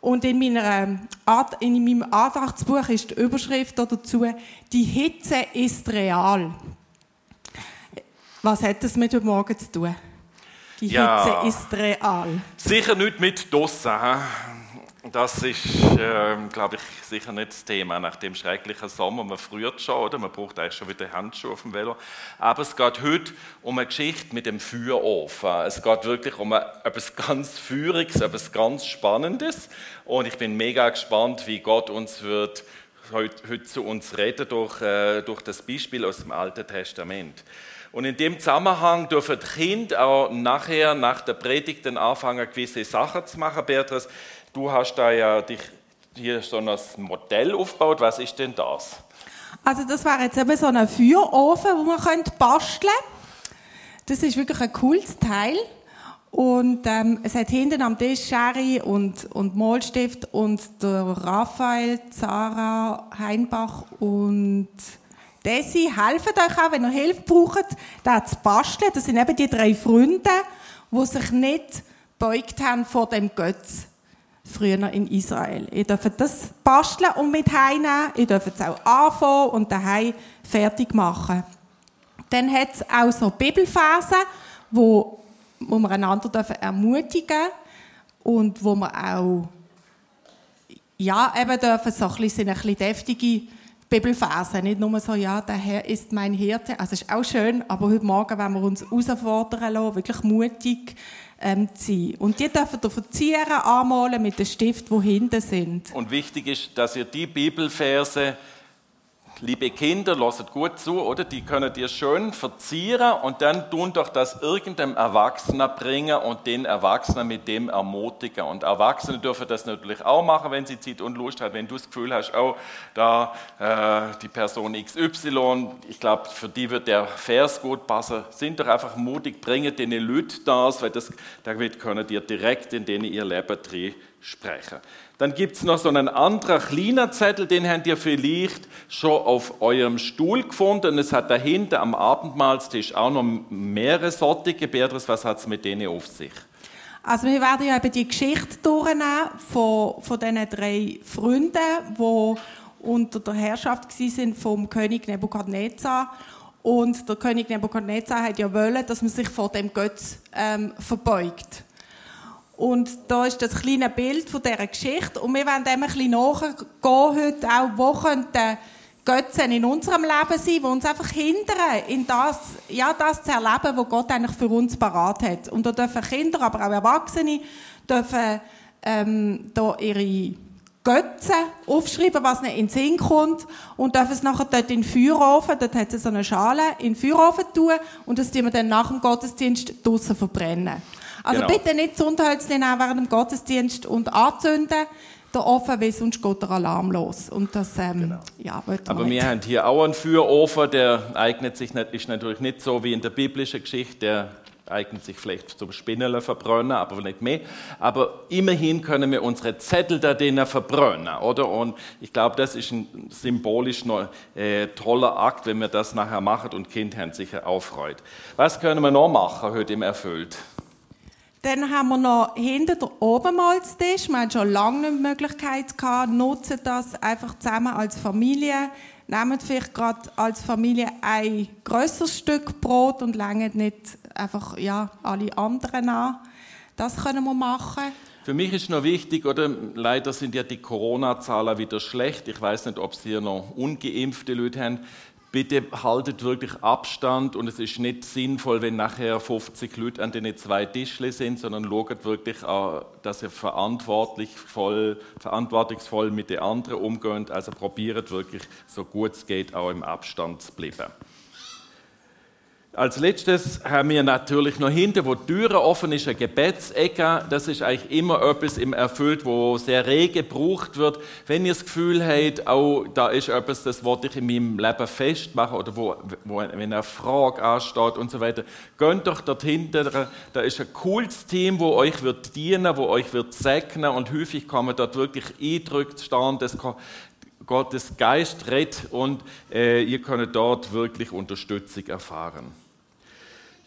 Und in, meiner, in meinem Andachtsbuch ist die Überschrift dazu, die Hitze ist real. Was hat das mit heute Morgen zu tun? Die ja, Hitze ist real. Sicher nicht mit Dossen. Das ist, äh, glaube ich, sicher nicht das Thema nach dem schrecklichen Sommer. Man friert schon, oder? Man braucht eigentlich schon wieder Handschuhe auf dem Velo. Aber es geht heute um eine Geschichte mit dem Feuerofen. Es geht wirklich um etwas ganz Feuriges, etwas ganz Spannendes. Und ich bin mega gespannt, wie Gott uns wird heute, heute zu uns reden durch, äh, durch das Beispiel aus dem Alten Testament. Und in dem Zusammenhang dürfen die Kinder auch nachher, nach der Predigt, anfangen, gewisse Sachen zu machen. Beatrice, du hast da ja dich hier so ein Modell aufgebaut. Was ist denn das? Also das wäre jetzt eben so ein Feuerofen, wo man basteln könnte. Das ist wirklich ein cooles Teil. Und ähm, es hat hinten am Tisch Sherry und, und Malstift und der Raphael, Sarah Heinbach und Desi helfen euch auch, wenn ihr Hilfe braucht, da zu basteln. Das sind eben die drei Freunde, die sich nicht beugt haben vor dem Götz früher in Israel. Ihr dürft das basteln und mit heimnehmen. Ihr dürft es auch anfangen und daheim fertig machen. Dann hat es auch so Bibelverse, wo, wo wir einander dürfen ermutigen und wo wir auch ja, eben dürfen so ein bisschen, ein bisschen deftige Bibelverse, nicht nur so, ja, der Herr ist mein Hirte. Also ist auch schön, aber heute Morgen wenn wir uns herausfordern lassen, wirklich mutig ähm, sein. Und die dürfen ihr verzieren, anmalen mit dem Stift, wo hinten sind. Und wichtig ist, dass ihr die Bibelverse liebe Kinder, lasst gut zu, oder? Die können dir schön verzieren und dann tun doch das irgendeinem Erwachsenen bringen und den Erwachsenen mit dem ermutigen. Und Erwachsene dürfen das natürlich auch machen, wenn sie Zeit und Lust haben. Wenn du das Gefühl hast, oh, da äh, die Person XY, ich glaube, für die wird der Vers gut passen, sind doch einfach mutig, bringen denen Leute das, weil das, damit können dir direkt in denen ihr Leben drin sprechen. Dann gibt es noch so einen anderen kleinen Zettel, den habt ihr vielleicht schon auf eurem Stuhl gefunden. Und es hat dahinter am Abendmahlstisch auch noch mehrere Sortige. Beatrice, was hat es mit denen auf sich? Also wir werden ja eben die Geschichte durchnehmen von, von diesen drei Freunden, die unter der Herrschaft sind vom König Nebukadnezar. Und der König Nebukadnezar hat ja wollen, dass man sich vor dem Götz ähm, verbeugt. Und da ist das kleine Bild von dieser Geschichte. Und wir wollen dem ein bisschen nachgehen heute auch, wo könnten Götzen in unserem Leben sein, die uns einfach hindern, in das, ja, das zu erleben, was Gott eigentlich für uns parat hat. Und da dürfen Kinder, aber auch Erwachsene, dürfen, ähm, da ihre Götzen aufschreiben, was ihnen in den Sinn kommt, und dürfen es nachher dort in den Feuerofen, dort hat es so eine Schale, in den Feuerofen tun, und das tun wir dann nach dem Gottesdienst draussen verbrennen. Also genau. bitte nicht Zündhölzchen nehmen während dem Gottesdienst und anzünden der Ofen, weil sonst geht der Alarm los. Und das, ähm, genau. ja, Aber wir haben hier auch einen Feuerofen, der eignet sich nicht, ist natürlich nicht so wie in der biblischen Geschichte, der eignet sich vielleicht zum Spinneln verbrennen, aber nicht mehr. Aber immerhin können wir unsere Zettel da drinnen verbrennen, oder? Und ich glaube, das ist ein symbolisch äh, toller Akt, wenn wir das nachher machen und Kind haben sicher aufreut. Was können wir noch machen heute im Erfüllt? Dann haben wir noch hinter der Obermalstisch. Wir haben schon lange nicht die Möglichkeit gehabt, nutzen das einfach zusammen als Familie. Nehmt vielleicht gerade als Familie ein grösseres Stück Brot und längt nicht einfach ja, alle anderen an. Das können wir machen. Für mich ist noch wichtig, oder leider sind ja die Corona-Zahlen wieder schlecht. Ich weiß nicht, ob Sie hier noch ungeimpfte Leute haben bitte haltet wirklich Abstand und es ist nicht sinnvoll, wenn nachher 50 Leute an den zwei Tischle sind, sondern schaut wirklich, dass ihr verantwortungsvoll, verantwortungsvoll mit den anderen umgeht. Also probiert wirklich, so gut es geht, auch im Abstand zu bleiben. Als letztes haben wir natürlich noch hinten, wo die Türe offen ist, eine Gebetsecke. Das ist eigentlich immer etwas im Erfüllt, wo sehr rege gebraucht wird. Wenn ihr das Gefühl habt, auch da ist etwas, das wollte ich in meinem Leben festmachen oder wo, wo wenn eine Frage ansteht und so weiter, geht doch dort hinten. Da ist ein cooles Team, wo euch wird dienen, wo euch wird segnen und häufig kann man dort wirklich eindrückt stehen. Das Gottes Geist redet und äh, ihr könnt dort wirklich Unterstützung erfahren.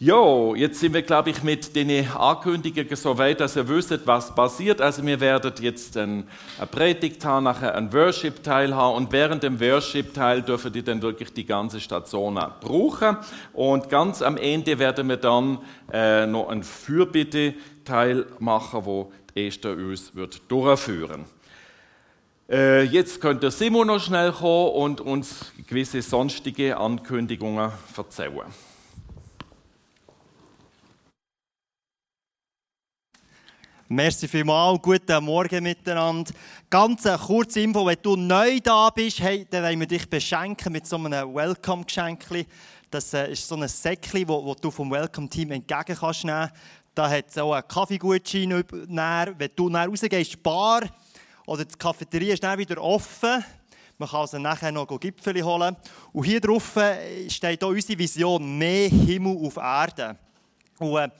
Jo, jetzt sind wir, glaube ich, mit den Ankündigungen so weit, dass ihr wisst, was passiert. Also wir werden jetzt eine Predigt haben, nachher einen Worship-Teil haben und während dem Worship-Teil dürfen die dann wirklich die ganze Station brauchen. Und ganz am Ende werden wir dann äh, noch einen Fürbitte-Teil machen, wo Esther uns wird durchführen äh, Jetzt könnte Simon noch schnell kommen und uns gewisse sonstige Ankündigungen erzählen. Merci vielmals, guten Morgen miteinander. Ganz eine kurze Info, wenn du neu da bist, hey, dann wollen wir dich beschenken mit so einem Welcome-Geschenk. Das äh, ist so ein Säckchen, das du vom Welcome-Team entgegen kannst nehmen. Da hat es auch einen Kaffeegutschein. Wenn du dann rausgehst, Bar oder die Cafeteria ist dann wieder offen. Man kann also nachher noch Gipfel holen. Und hier drauf äh, steht auch unsere Vision, mehr Himmel auf Erde. Und, äh,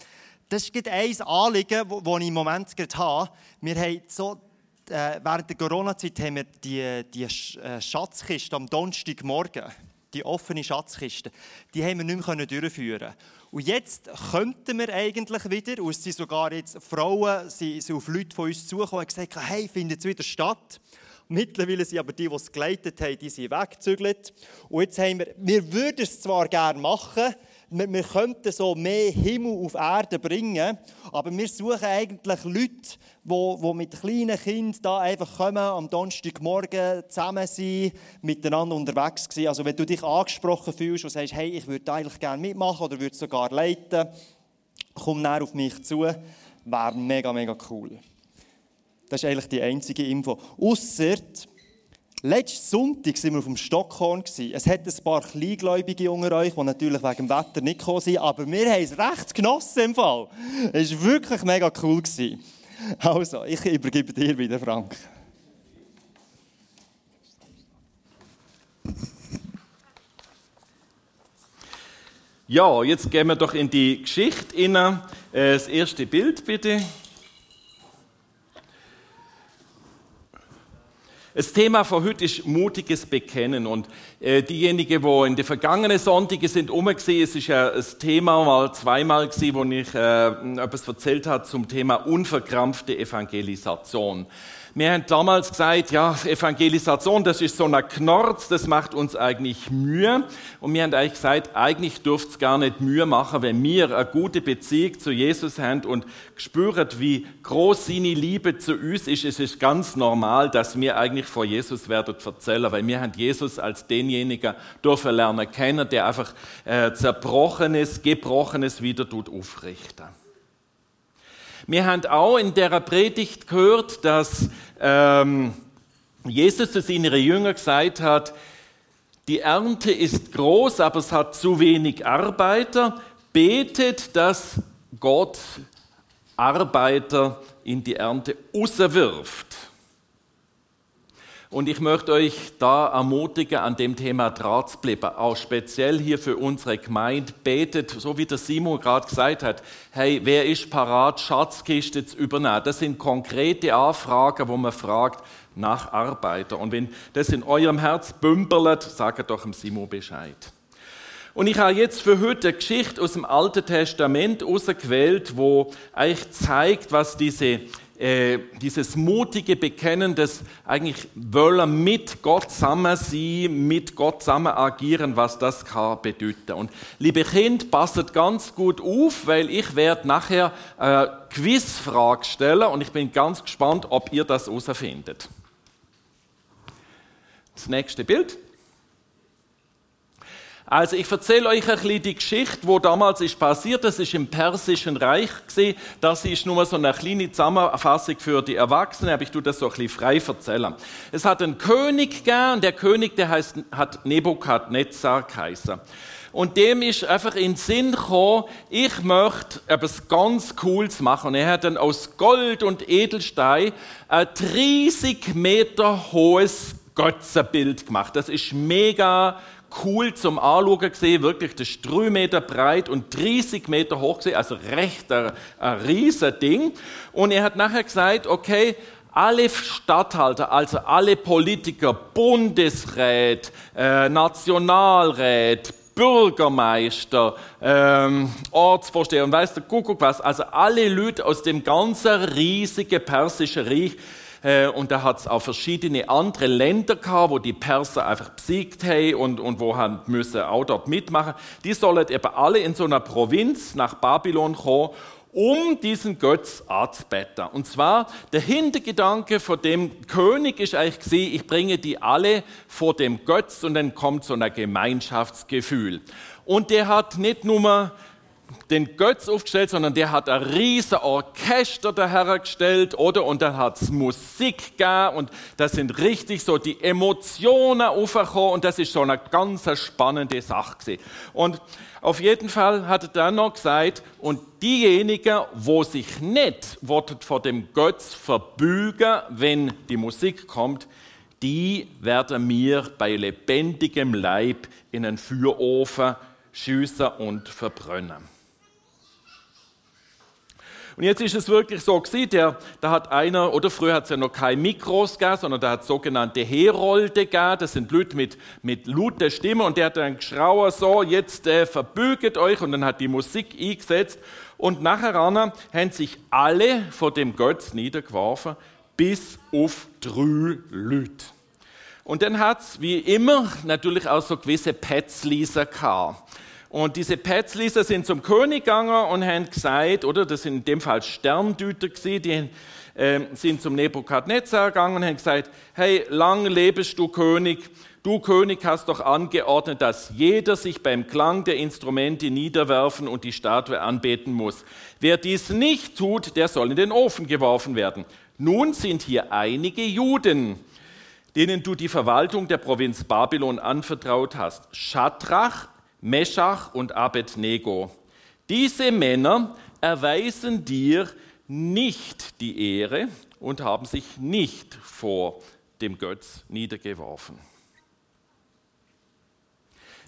das ist ein Anliegen, das ich im Moment gerade habe. Wir haben so, äh, während der Corona-Zeit haben wir die, die äh, Schatzkiste am Donnerstagmorgen, die offene Schatzkiste, die haben wir nicht mehr durchführen Und jetzt könnten wir eigentlich wieder, und es sind sogar jetzt Frauen, sie sind auf Leute von uns zugekommen und gesagt, hey, findet es wieder statt? Mittlerweile sind aber die, die es geleitet haben, die sind weggezügelt. Und jetzt haben wir, wir würden es zwar gerne machen, wir, wir könnten so mehr Himmel auf Erde bringen, aber wir suchen eigentlich Leute, die, die mit kleinen Kindern da einfach kommen, am Donnerstagmorgen zusammen sein, miteinander unterwegs sein. Also wenn du dich angesprochen fühlst und sagst, hey, ich würde eigentlich gerne mitmachen oder würde sogar leiten, komm näher auf mich zu, wäre mega, mega cool. Das ist eigentlich die einzige Info. Ausser, Letzten Sonntag waren wir auf dem Stockhorn. Es hat ein paar Kleingläubige unter euch, die natürlich wegen dem Wetter nicht gekommen sind, aber wir haben es recht genossen im Fall. Es war wirklich mega cool. Also, ich übergebe dir wieder, Frank. Ja, jetzt gehen wir doch in die Geschichte rein. Äh, das erste Bild bitte. Das Thema von heute ist mutiges Bekennen. Und äh, diejenigen, die in den vergangenen Sonntagen sind umgesehen, es ist ja ein Thema mal zweimal gewesen, wo ich äh, etwas erzählt habe zum Thema unverkrampfte Evangelisation. Wir haben damals gesagt, ja, Evangelisation, das ist so ein Knorz, das macht uns eigentlich Mühe. Und wir haben eigentlich gesagt, eigentlich dürfte es gar nicht Mühe machen, wenn wir eine gute Beziehung zu Jesus haben und spüren, wie groß seine Liebe zu uns ist. Es ist ganz normal, dass wir eigentlich vor Jesus werden erzählen, weil wir haben Jesus als denjenigen dürfen lernen kennen, der einfach äh, Zerbrochenes, Gebrochenes wieder tut aufrichten. Wir haben auch in der Predigt gehört, dass ähm, Jesus zu seinen Jüngern gesagt hat, die Ernte ist groß, aber es hat zu wenig Arbeiter. Betet, dass Gott Arbeiter in die Ernte auswirft. Und ich möchte euch da ermutigen, an dem Thema dran. Auch speziell hier für unsere Gemeinde. Betet, so wie der Simon gerade gesagt hat, hey, wer ist parat, Schatzkiste zu übernehmen? Das sind konkrete Anfragen, wo man fragt nach Arbeiter. Und wenn das in eurem Herz bümpelt, sagt doch dem Simon Bescheid. Und ich habe jetzt für heute eine Geschichte aus dem Alten Testament ausgewählt, wo eigentlich zeigt, was diese äh, dieses mutige Bekennen, das eigentlich wollen mit Gott zusammen sein, mit Gott zusammen agieren, was das kann bedeuten. Und liebe Kind, passt ganz gut auf, weil ich werde nachher eine Quizfrage stellen und ich bin ganz gespannt, ob ihr das herausfindet. Das nächste Bild. Also ich erzähle euch ein bisschen die Geschichte, wo damals ist passiert. Das ist im Persischen Reich gewesen. Das ist nur so eine kleine Zusammenfassung für die Erwachsenen, aber ich tue das so ein bisschen frei erzählen. Es hat einen König gegeben und der König, der heißt, hat Nebukadnezar geheißen. Und dem ist einfach in den Sinn gekommen, ich möchte etwas ganz Cooles machen. Und er hat dann aus Gold und Edelstein ein 30 Meter hohes Götzenbild gemacht. Das ist mega cool zum Anschauen gesehen, wirklich das ist 3 Meter breit und 30 Meter hoch gesehen, also recht ein, ein riesen Ding. Und er hat nachher gesagt, okay, alle Statthalter, also alle Politiker, Bundesrat, äh, Nationalrat, Bürgermeister, ähm, Ortsvorsteher und weiß der Kuckuck was, also alle Leute aus dem ganzen riesigen persischen Reich. Äh, und da hat es auch verschiedene andere Länder gehabt, wo die Perser einfach besiegt haben und, und wo haben müssen auch dort mitmachen. Die sollen eben alle in so einer Provinz nach Babylon kommen um diesen Götz anzubeten. Und zwar, der Hintergedanke von dem König ist eigentlich gewesen, ich bringe die alle vor dem Götz und dann kommt so ein Gemeinschaftsgefühl. Und der hat nicht nur den Götz aufgestellt, sondern der hat ein riesen Orchester dahergestellt, oder? Und dann hat es Musik gegeben und das sind richtig so die Emotionen aufgekommen und das ist so eine ganz spannende Sache gewesen. Und auf jeden Fall hat er dann noch gesagt, und diejenigen, wo sich nicht vor dem Götz verbügen, wenn die Musik kommt, die werden mir bei lebendigem Leib in einen Feuerofen schiessen und verbrennen. Und jetzt ist es wirklich so gewesen, der, da hat einer, oder früher hat es ja noch keine Mikros gegeben, sondern da hat sogenannte Herolde gegeben, das sind Leute mit, mit lauter Stimme und der hat dann geschrauen, so, jetzt äh, verbüget euch und dann hat die Musik eingesetzt und nachher haben sich alle vor dem Götz niedergeworfen, bis auf drei Leute. Und dann hat es wie immer natürlich auch so gewisse Petzlieser gehabt. Und diese Pätzliser sind zum König gegangen und haben gesagt, oder das sind in dem Fall Sterndüter gewesen, die äh, sind zum Nebukadnezar gegangen und haben gesagt, hey, lang lebest du König, du König hast doch angeordnet, dass jeder sich beim Klang der Instrumente niederwerfen und die Statue anbeten muss. Wer dies nicht tut, der soll in den Ofen geworfen werden. Nun sind hier einige Juden, denen du die Verwaltung der Provinz Babylon anvertraut hast. Schadrach, Meschach und Abednego. Diese Männer erweisen dir nicht die Ehre und haben sich nicht vor dem Götz niedergeworfen.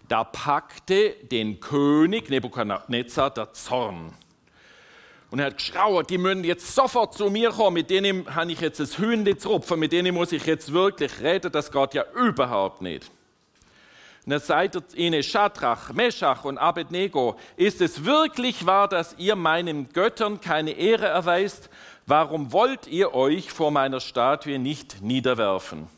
Da packte den König Nebukadnezar der Zorn. Und er hat geschrauert, die müssen jetzt sofort zu mir kommen, mit denen habe ich jetzt das Hühnli zu rupfen, mit denen muss ich jetzt wirklich reden, das geht ja überhaupt nicht. Und er sagt ihnen, Schadrach, Meschach und Abednego, ist es wirklich wahr, dass ihr meinen Göttern keine Ehre erweist? Warum wollt ihr euch vor meiner Statue nicht niederwerfen?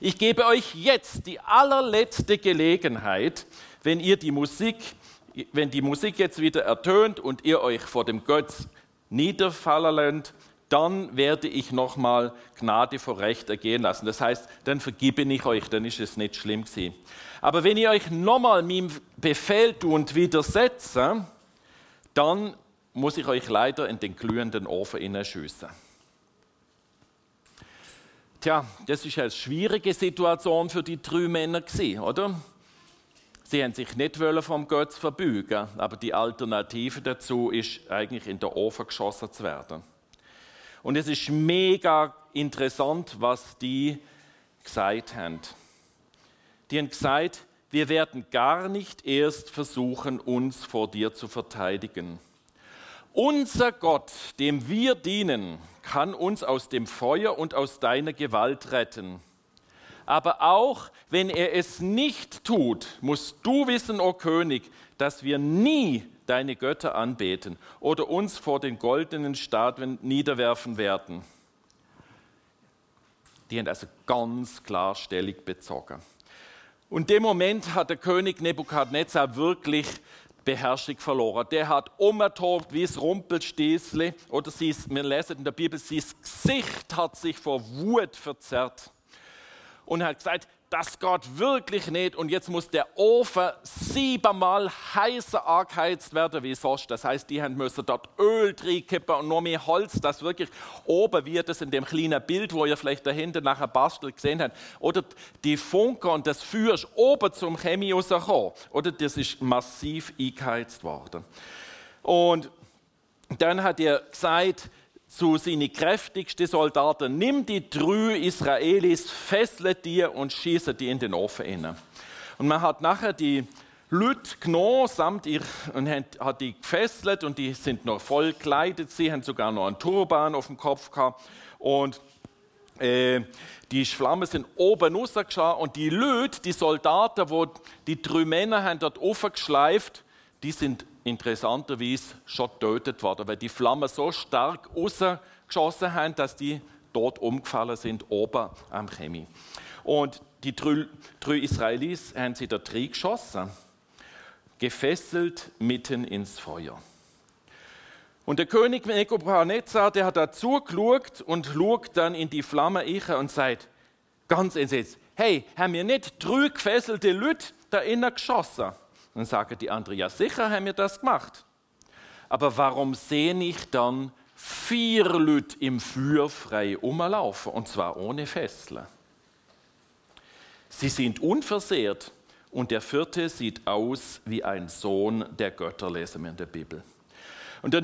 Ich gebe euch jetzt die allerletzte Gelegenheit, wenn ihr die Musik, wenn die Musik jetzt wieder ertönt und ihr euch vor dem Götz niederfallen lernt, dann werde ich nochmal Gnade vor Recht ergehen lassen. Das heißt, dann vergebe ich euch, dann ist es nicht schlimm gewesen. Aber wenn ihr euch nochmal meinem Befehl und widersetze, dann muss ich euch leider in den glühenden Ofen hineinschiessen. Tja, das ist eine schwierige Situation für die drei Männer oder? Sie haben sich nicht vom Götz verbeugen, aber die Alternative dazu ist eigentlich in der Ofen geschossen zu werden. Und es ist mega interessant, was die gesagt haben. Die haben gesagt, wir werden gar nicht erst versuchen, uns vor dir zu verteidigen. Unser Gott, dem wir dienen, kann uns aus dem Feuer und aus deiner Gewalt retten. Aber auch wenn er es nicht tut, musst du wissen, o oh König, dass wir nie deine Götter anbeten oder uns vor den goldenen Statuen niederwerfen werden. Die haben also ganz klar Stellung bezogen. Und dem Moment hat der König Nebukadnezar wirklich Beherrschung verloren. Der hat umgetobt wie das Rumpelstilzli. Oder sie, wir lesen in der Bibel, sein Gesicht hat sich vor Wut verzerrt. Und hat gesagt, das geht wirklich nicht und jetzt muss der Ofen siebenmal heißer angeheizt werden wie sonst. Das heißt, die haben müssen dort Öl kippen und noch mehr Holz, das wirklich oben wird es in dem kleinen Bild, wo ihr vielleicht dahinter nachher bastelt gesehen habt. Oder die Funke und das Feuer ist oben zum Chemie rausgekommen. Oder das ist massiv eingeheizt worden. Und dann hat er gesagt, zu seinen kräftigsten Soldaten, nimm die drei Israelis, fessle die und schieße die in den Ofen rein. Und man hat nachher die Leute genommen samt ihr, und hat die gefesselt und die sind noch voll gekleidet, sie haben sogar noch einen Turban auf dem Kopf gehabt. Und äh, die Flammen sind oben rausgeschaut. Und die Leute, die Soldaten, wo die drei Männer haben dort aufgeschleift, die sind interessanterweise schon getötet worden, weil die Flammen so stark rausgeschossen haben, dass die dort umgefallen sind, oben am Chemie. Und die drei, drei Israelis haben sie dort geschossen, gefesselt mitten ins Feuer. Und der König Nebuchadnezzar, der hat da zugeschaut und schaut dann in die Flamme ich und sagt, ganz entsetzt, hey, haben wir nicht drei gefesselte Leute da innen geschossen? Dann sagen die anderen, ja sicher haben wir das gemacht. Aber warum sehe ich dann vier Leute im Feuer frei rumlaufen, und zwar ohne Fesseln? Sie sind unversehrt und der vierte sieht aus wie ein Sohn der Götter, lesen wir in der Bibel. Und der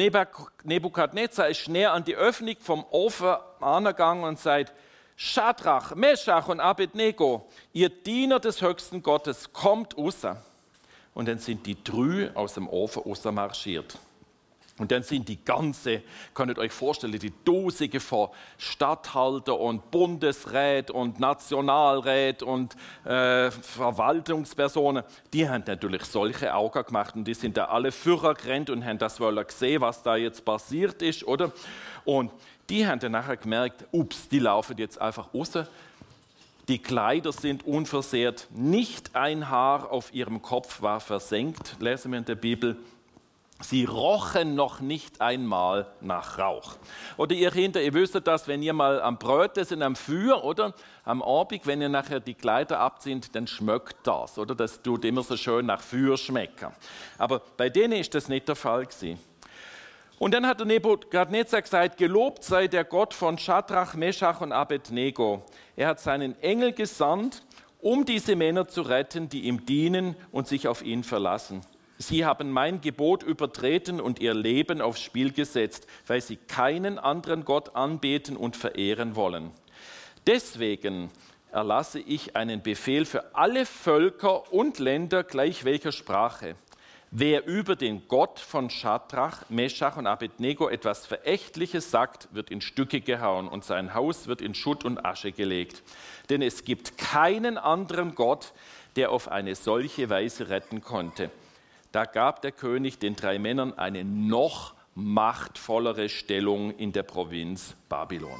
Nebukadnezar ist näher an die Öffnung vom Ofen angegangen und sagt, Schadrach, Meschach und Abednego, ihr Diener des höchsten Gottes, kommt raus. Und dann sind die drei aus dem Ofen marschiert. Und dann sind die ganze, ihr euch vorstellen, die Dosige von Stadthalter und Bundesrät und Nationalrät und äh, Verwaltungspersonen, die haben natürlich solche Augen gemacht und die sind da alle Führer gerannt und haben das wollen gesehen, was da jetzt passiert ist, oder? Und die haben dann nachher gemerkt, ups, die laufen jetzt einfach raus. Die Kleider sind unversehrt, nicht ein Haar auf ihrem Kopf war versenkt, lesen wir in der Bibel. Sie rochen noch nicht einmal nach Rauch. Oder ihr Kinder, ihr wisst das, wenn ihr mal am Bröte sind, am Feuer oder am Abend, wenn ihr nachher die Kleider abzieht, dann schmeckt das. Oder das tut immer so schön nach Feuer schmecken. Aber bei denen ist das nicht der Fall gewesen. Und dann hat der Nebukadnezar gesagt, gelobt sei der Gott von Shadrach, Meshach und Abednego. Er hat seinen Engel gesandt, um diese Männer zu retten, die ihm dienen und sich auf ihn verlassen. Sie haben mein Gebot übertreten und ihr Leben aufs Spiel gesetzt, weil sie keinen anderen Gott anbeten und verehren wollen. Deswegen erlasse ich einen Befehl für alle Völker und Länder gleich welcher Sprache. Wer über den Gott von Schadrach, Meschach und Abednego etwas Verächtliches sagt, wird in Stücke gehauen und sein Haus wird in Schutt und Asche gelegt. Denn es gibt keinen anderen Gott, der auf eine solche Weise retten konnte. Da gab der König den drei Männern eine noch machtvollere Stellung in der Provinz Babylon.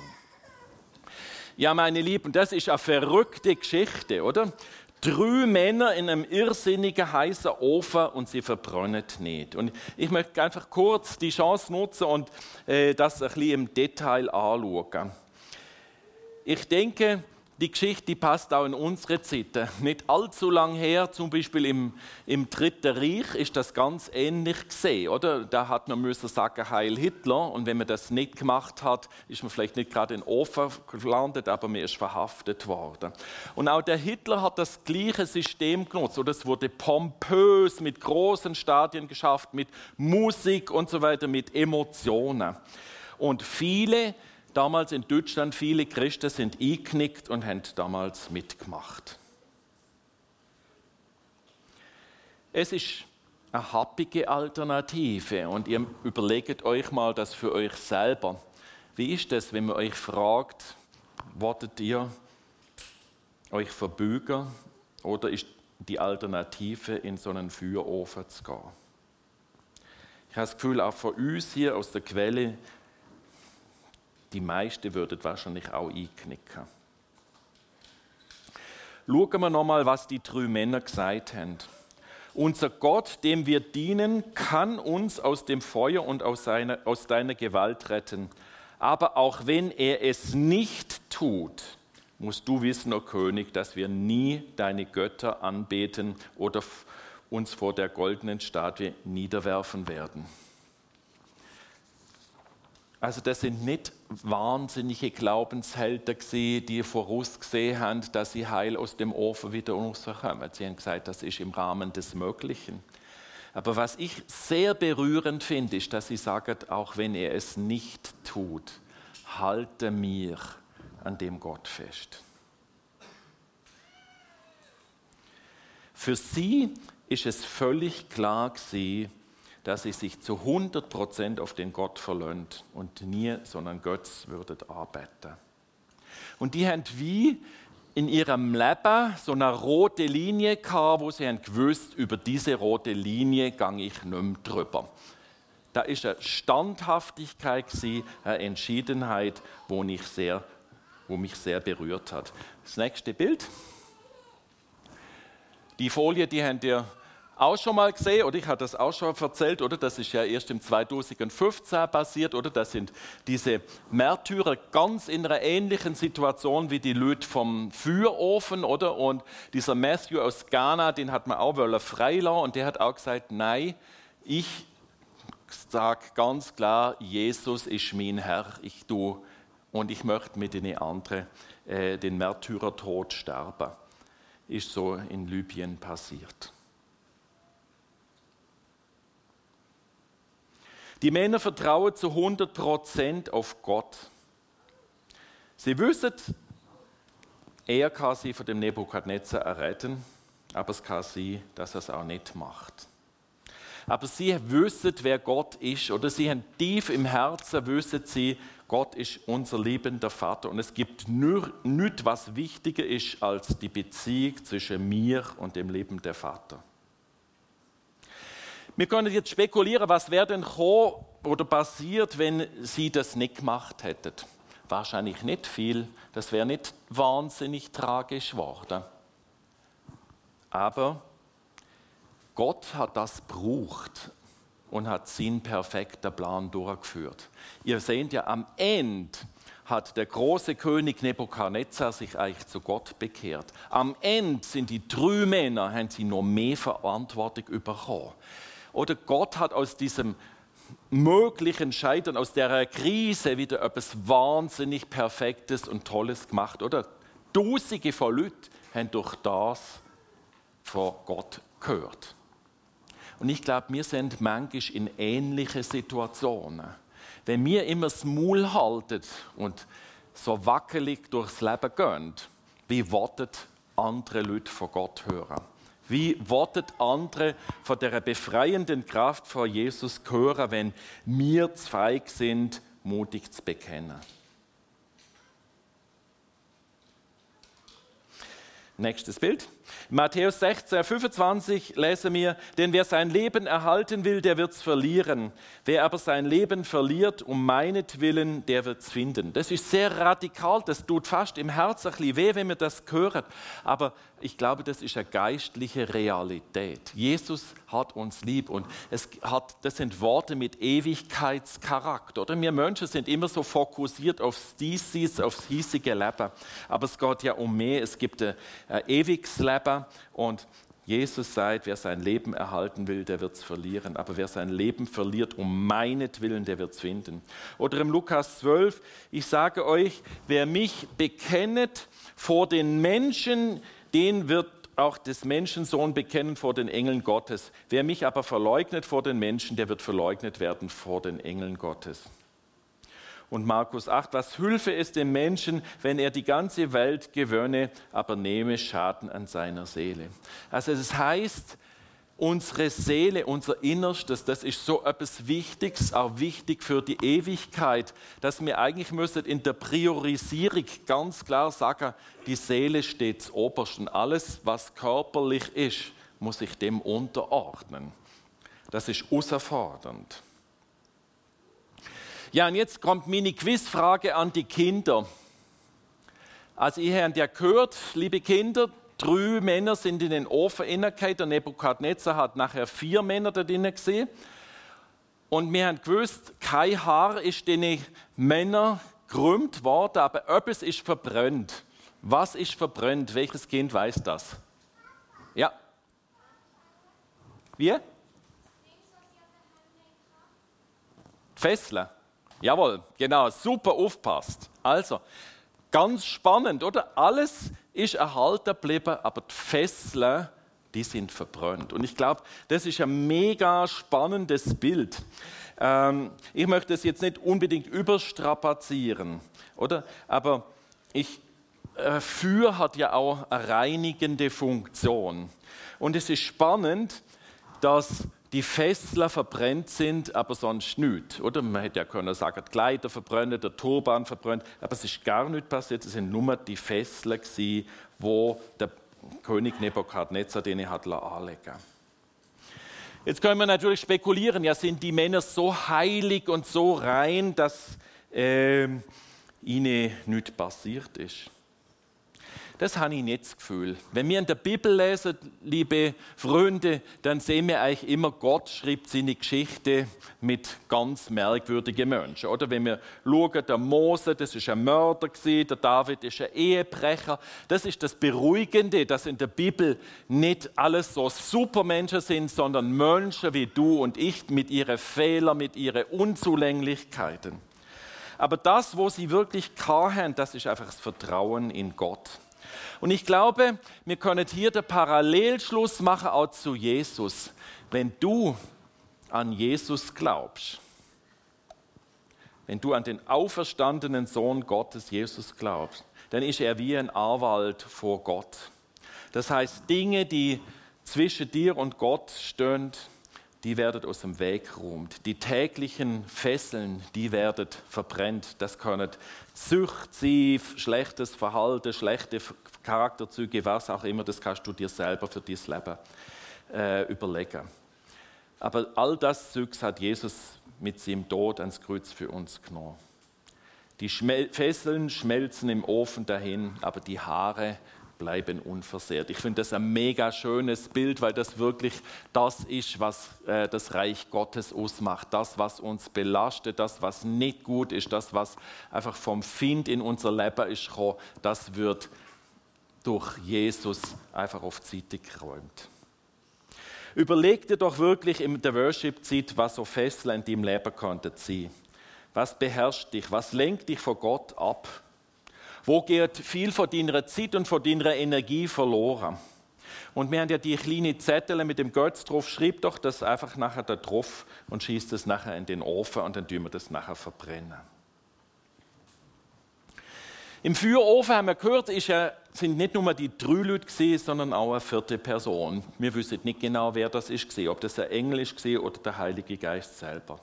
Ja, meine Lieben, das ist eine verrückte Geschichte, oder? Drei Männer in einem irrsinnigen heißen Ofen und sie verbrennen nicht. Und ich möchte einfach kurz die Chance nutzen und äh, das ein bisschen im Detail anschauen. Ich denke, die Geschichte passt auch in unsere Zeit. Nicht allzu lang her, zum Beispiel im, im Dritten Reich, ist das ganz ähnlich gesehen, oder? Da hat man müssen sagen Heil Hitler und wenn man das nicht gemacht hat, ist man vielleicht nicht gerade in den Ofen gelandet, aber man ist verhaftet worden. Und auch der Hitler hat das gleiche System genutzt, oder? Es wurde pompös mit großen Stadien geschafft, mit Musik und so weiter, mit Emotionen. Und viele damals in Deutschland, viele Christen sind eingeknickt und haben damals mitgemacht. Es ist eine happige Alternative und ihr überlegt euch mal das für euch selber. Wie ist das, wenn man euch fragt, wartet ihr euch verbügen oder ist die Alternative, in so einen Feuerofen zu gehen? Ich habe das Gefühl, auch von uns hier aus der Quelle die meisten würden wahrscheinlich auch einknicken. Schauen wir nochmal, was die drei Männer gesagt haben. Unser Gott, dem wir dienen, kann uns aus dem Feuer und aus, seiner, aus deiner Gewalt retten. Aber auch wenn er es nicht tut, musst du wissen, o oh König, dass wir nie deine Götter anbeten oder uns vor der goldenen Statue niederwerfen werden. Also das sind nicht wahnsinnige Glaubenshelden gewesen, die vorausgesehen haben, dass sie heil aus dem Ofen wieder rauskommen. Sie haben gesagt, das ist im Rahmen des Möglichen. Aber was ich sehr berührend finde, ist, dass sie sagen, auch wenn er es nicht tut, halte mir an dem Gott fest. Für sie ist es völlig klar gewesen, dass sie sich zu 100% auf den Gott verlöhnt und nie so einen Götz würdet arbeiten. Und die haben wie in ihrem Leben so eine rote Linie gehabt, wo sie haben gewusst, über diese rote Linie gehe ich nicht mehr drüber. Da ist eine Standhaftigkeit, eine Entschiedenheit, wo, ich sehr, wo mich sehr berührt hat. Das nächste Bild. Die Folie, die habt ihr auch schon mal gesehen, oder ich habe das auch schon erzählt, oder das ist ja erst im 2015 passiert, oder das sind diese Märtyrer ganz in einer ähnlichen Situation wie die Leute vom Feuerofen, oder und dieser Matthew aus Ghana, den hat man auch freilassen und der hat auch gesagt, nein, ich sage ganz klar, Jesus ist mein Herr, ich tue und ich möchte mit den anderen äh, den Märtyrertod sterben. Ist so in Libyen passiert. Die Männer vertrauen zu 100% auf Gott. Sie wissen, er kann sie von dem Nebukadnezar erretten, aber es kann sie, dass er es auch nicht macht. Aber sie wissen, wer Gott ist, oder sie haben tief im Herzen, wissen sie, Gott ist unser liebender Vater. Und es gibt nichts, was wichtiger ist als die Beziehung zwischen mir und dem liebenden Vater. Wir können jetzt spekulieren, was wäre denn gekommen oder passiert, wenn sie das nicht gemacht hätten. Wahrscheinlich nicht viel. Das wäre nicht wahnsinnig tragisch geworden. Aber Gott hat das gebraucht und hat seinen perfekten Plan durchgeführt. Ihr seht ja, am Ende hat der große König Nebukadnezar sich eigentlich zu Gott bekehrt. Am Ende sind die drei Männer, haben sie noch mehr Verantwortung bekommen. Oder Gott hat aus diesem möglichen Scheitern, aus der Krise wieder etwas wahnsinnig Perfektes und Tolles gemacht. Oder Tausende von Leuten haben durch das vor Gott gehört. Und ich glaube, wir sind manchmal in ähnlichen Situationen. Wenn wir immer das Maul halten und so wackelig durchs Leben gehen, wie wartet andere Leute von Gott hören? Wie wartet andere von der befreienden Kraft von Jesus hören, wenn wir zweig sind, mutig zu bekennen? Nächstes Bild. Matthäus 16, 25 lesen wir, denn wer sein Leben erhalten will, der wird es verlieren. Wer aber sein Leben verliert, um meinetwillen, der wird es finden. Das ist sehr radikal, das tut fast im Herzen ein bisschen weh, wenn man das hört. Aber ich glaube, das ist eine geistliche Realität. Jesus hat uns lieb und es hat, das sind Worte mit Ewigkeitscharakter. Oder wir Menschen sind immer so fokussiert aufs Diesseits, aufs hiesige Leben. Aber es geht ja um mehr. Es gibt ein, ein ewiges Leben und Jesus sagt, wer sein Leben erhalten will, der wird es verlieren. Aber wer sein Leben verliert, um meinetwillen, der wird es finden. Oder im Lukas 12, ich sage euch, wer mich bekennet vor den Menschen, den wird auch des Menschensohn bekennen vor den Engeln Gottes. Wer mich aber verleugnet vor den Menschen, der wird verleugnet werden vor den Engeln Gottes. Und Markus 8, was Hilfe ist dem Menschen, wenn er die ganze Welt gewönne, aber nehme Schaden an seiner Seele. Also es heißt, unsere Seele, unser Innerstes, das ist so etwas Wichtiges, auch wichtig für die Ewigkeit, dass wir eigentlich müssen in der Priorisierung ganz klar sagen, die Seele steht oberst und alles, was körperlich ist, muss sich dem unterordnen. Das ist herausfordernd. Ja, und jetzt kommt meine Quizfrage an die Kinder. Also ihr habt ja gehört, liebe Kinder, drei Männer sind in den Ofen hineingekommen. Der Nebukadnezar hat nachher vier Männer da drinnen gesehen. Und wir haben gewusst, kein Haar ist den Männern gerühmt worden, aber etwas ist verbrannt. Was ist verbrannt? Welches Kind weiß das? Ja. Wie? Fesseln. Jawohl, genau, super aufpasst. Also, ganz spannend, oder? Alles ist erhalten geblieben, aber die Fesseln, die sind verbrannt. Und ich glaube, das ist ein mega spannendes Bild. Ähm, ich möchte es jetzt nicht unbedingt überstrapazieren, oder? Aber ich, äh, für hat ja auch eine reinigende Funktion. Und es ist spannend, dass die Fessler verbrennt sind, aber sonst nichts. Oder man hätte ja können sagen, die Kleider verbrennen, der Turban verbrennt, aber es ist gar nicht passiert. Es sind nur die Fessler gewesen, wo der König Nebukadnezar den hat anlegen Jetzt können wir natürlich spekulieren, ja, sind die Männer so heilig und so rein, dass äh, ihnen nichts passiert ist? Das habe ich nicht das Gefühl. Wenn wir in der Bibel lesen, liebe Freunde, dann sehen wir eigentlich immer, Gott schreibt seine Geschichte mit ganz merkwürdigen Menschen. Oder wenn wir schauen, der Mose, das ist ein Mörder der David ist ein Ehebrecher. Das ist das Beruhigende, dass in der Bibel nicht alles so Supermenschen sind, sondern Menschen wie du und ich mit ihren Fehlern, mit ihren Unzulänglichkeiten. Aber das, wo sie wirklich haben, das ist einfach das Vertrauen in Gott. Und ich glaube, wir können hier den Parallelschluss machen auch zu Jesus. Wenn du an Jesus glaubst, wenn du an den auferstandenen Sohn Gottes, Jesus, glaubst, dann ist er wie ein Anwalt vor Gott. Das heißt, Dinge, die zwischen dir und Gott stehen, die werden aus dem Weg geräumt. Die täglichen Fesseln, die werden verbrennt. Das können Sucht sein, schlechtes Verhalten, schlechte Charakterzüge, was auch immer, das kannst du dir selber für dein Leben äh, überlegen. Aber all das Zeugs hat Jesus mit seinem Tod ans Kreuz für uns genommen. Die Schmel Fesseln schmelzen im Ofen dahin, aber die Haare bleiben unversehrt. Ich finde das ein mega schönes Bild, weil das wirklich das ist, was äh, das Reich Gottes ausmacht. Das, was uns belastet, das, was nicht gut ist, das, was einfach vom Find in unser Leben ist gekommen, das wird durch Jesus einfach auf die Seite geräumt. Überleg dir doch wirklich in der Worship-Zeit, was so Fesseln in deinem Leben könnte sein. Was beherrscht dich? Was lenkt dich von Gott ab? Wo geht viel von deiner Zeit und von deiner Energie verloren? Und wir haben ja die kleinen Zettel mit dem Götz drauf. Schreib doch das einfach nachher da drauf und schießt es nachher in den Ofen und dann tun wir das nachher verbrennen. Im Feuerofen haben wir gehört, ja, sind nicht nur die drei Leute gewesen, sondern auch eine vierte Person. Wir wissen nicht genau, wer das ist, ob das ein Engel ist oder der Heilige Geist selber.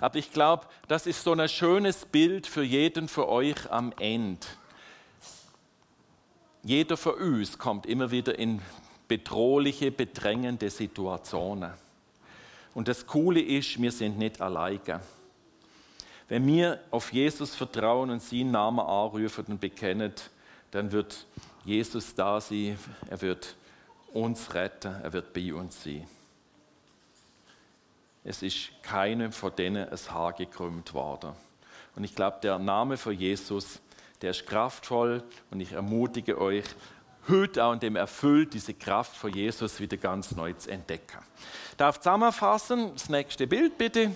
Aber ich glaube, das ist so ein schönes Bild für jeden von euch am Ende. Jeder von uns kommt immer wieder in bedrohliche, bedrängende Situationen. Und das Coole ist, wir sind nicht alleine. Wenn wir auf Jesus vertrauen und seinen Namen anrufen und bekennen, dann wird Jesus da sein, er wird uns retten, er wird bei uns sein. Es ist keinem von denen ein Haar gekrümmt worden. Und ich glaube, der Name von Jesus, der ist kraftvoll und ich ermutige euch, heute auch in dem erfüllt, diese Kraft von Jesus wieder ganz neu zu entdecken. Ich darf zusammenfassen, das nächste Bild bitte.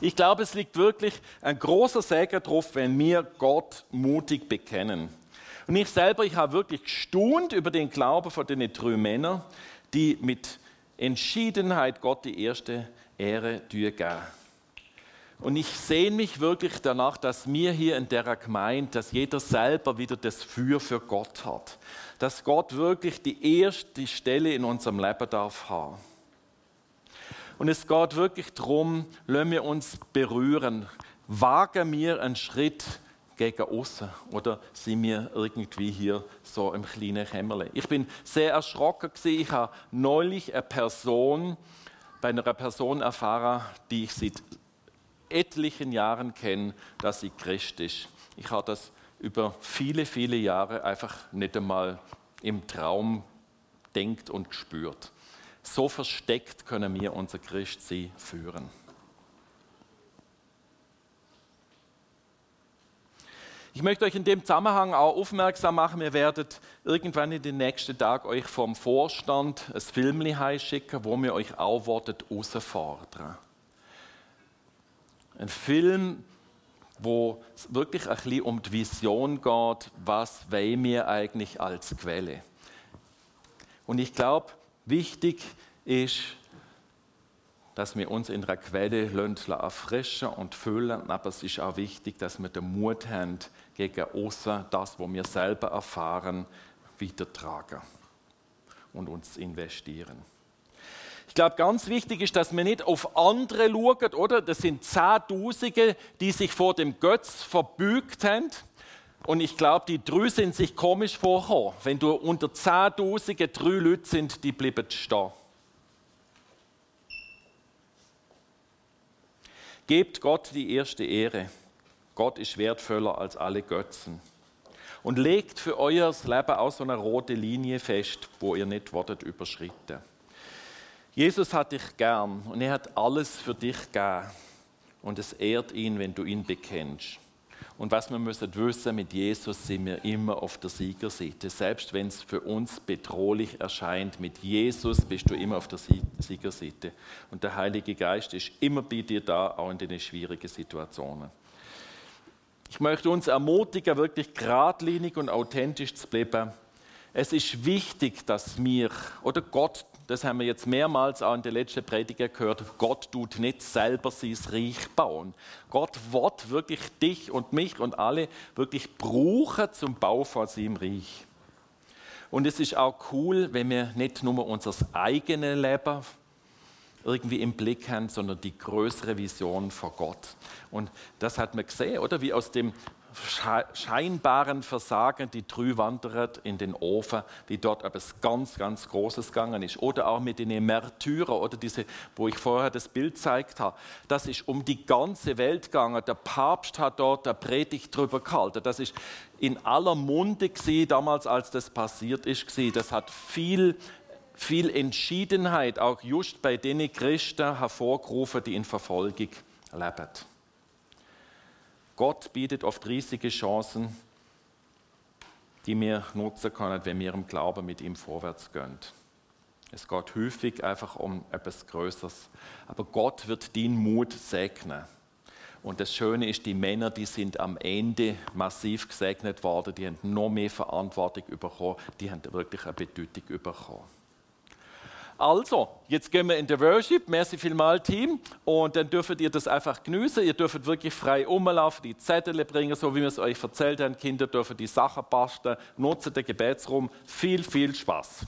Ich glaube, es liegt wirklich ein großer Segen drauf, wenn wir Gott mutig bekennen. Und ich selber, ich habe wirklich gestaunt über den Glauben von den drei Männern, die mit Entschiedenheit Gott die erste Ehre geben. Und ich sehne mich wirklich danach, dass wir hier in der Gemeinde, dass jeder selber wieder das Für für Gott hat. Dass Gott wirklich die erste Stelle in unserem Leben darf haben. Und es geht wirklich darum, lassen wir uns berühren. Wagen wir einen Schritt gegen außen oder sind wir irgendwie hier so im kleinen Kämmerle? Ich bin sehr erschrocken gewesen. Ich habe neulich eine Person, bei einer Person erfahren, die ich seit etlichen Jahren kenne, dass sie Christ ist. Ich habe das über viele, viele Jahre einfach nicht einmal im Traum denkt und gespürt. So versteckt können wir unser Christsein führen. Ich möchte euch in dem Zusammenhang auch aufmerksam machen, wir werden irgendwann in den nächsten Tagen euch vom Vorstand ein Film schicken, wo wir euch auch herausfordern Ein Film, wo es wirklich ein bisschen um die Vision geht, was wollen wir eigentlich als Quelle. Und ich glaube, wichtig ist, dass wir uns in einer Quelle erfrischen und füllen, aber es ist auch wichtig, dass wir den Mut haben, gegen außen das, was wir selber erfahren, weitertragen und uns investieren. Ich glaube, ganz wichtig ist, dass wir nicht auf andere schauen, oder? Das sind Zehntausende, die sich vor dem Götz verbügt haben. Und ich glaube, die drei sind sich komisch vorgekommen. Wenn du unter Zehntausende drei Leute sind, die bleiben stehen. Gebt Gott die erste Ehre. Gott ist wertvoller als alle Götzen. Und legt für euer Leben auch so eine rote Linie fest, wo ihr nicht wortet überschritten. Jesus hat dich gern und er hat alles für dich gegeben. Und es ehrt ihn, wenn du ihn bekennst. Und was wir müssen wissen, mit Jesus sind wir immer auf der Siegerseite. Selbst wenn es für uns bedrohlich erscheint, mit Jesus bist du immer auf der Siegerseite. Und der Heilige Geist ist immer bei dir da, auch in den schwierigen Situationen. Ich möchte uns ermutigen, wirklich geradlinig und authentisch zu bleiben. Es ist wichtig, dass wir, oder Gott, das haben wir jetzt mehrmals auch in der letzten Predigt gehört, Gott tut nicht selber sein Reich bauen. Gott wird wirklich dich und mich und alle wirklich brauchen zum Bau von seinem Reich. Und es ist auch cool, wenn wir nicht nur unser eigenes Leben irgendwie im Blick haben, sondern die größere Vision vor Gott. Und das hat man gesehen, oder? Wie aus dem scheinbaren Versagen die drei wandern in den Ofen, wie dort etwas ganz, ganz Großes gegangen ist. Oder auch mit den Märtyrer, oder diese, wo ich vorher das Bild gezeigt habe. Das ist um die ganze Welt gegangen. Der Papst hat dort eine Predigt drüber gehalten. Das ist in aller Munde gewesen, damals, als das passiert ist. Gewesen. Das hat viel viel Entschiedenheit auch just bei den Christen hervorgerufen, die in Verfolgung leben. Gott bietet oft riesige Chancen, die wir nutzen können, wenn wir im Glauben mit ihm vorwärts gehen. Es geht häufig einfach um etwas Größeres. Aber Gott wird den Mut segnen. Und das Schöne ist, die Männer, die sind am Ende massiv gesegnet worden, die haben noch mehr Verantwortung bekommen, die haben wirklich eine Bedeutung bekommen. Also, jetzt gehen wir in der Worship. Merci vielmals, Team. Und dann dürft ihr das einfach genießen. Ihr dürft wirklich frei rumlaufen, die Zettel bringen, so wie wir es euch erzählt haben. Kinder dürfen die Sachen basteln, nutzen den Gebetsraum. Viel, viel Spaß.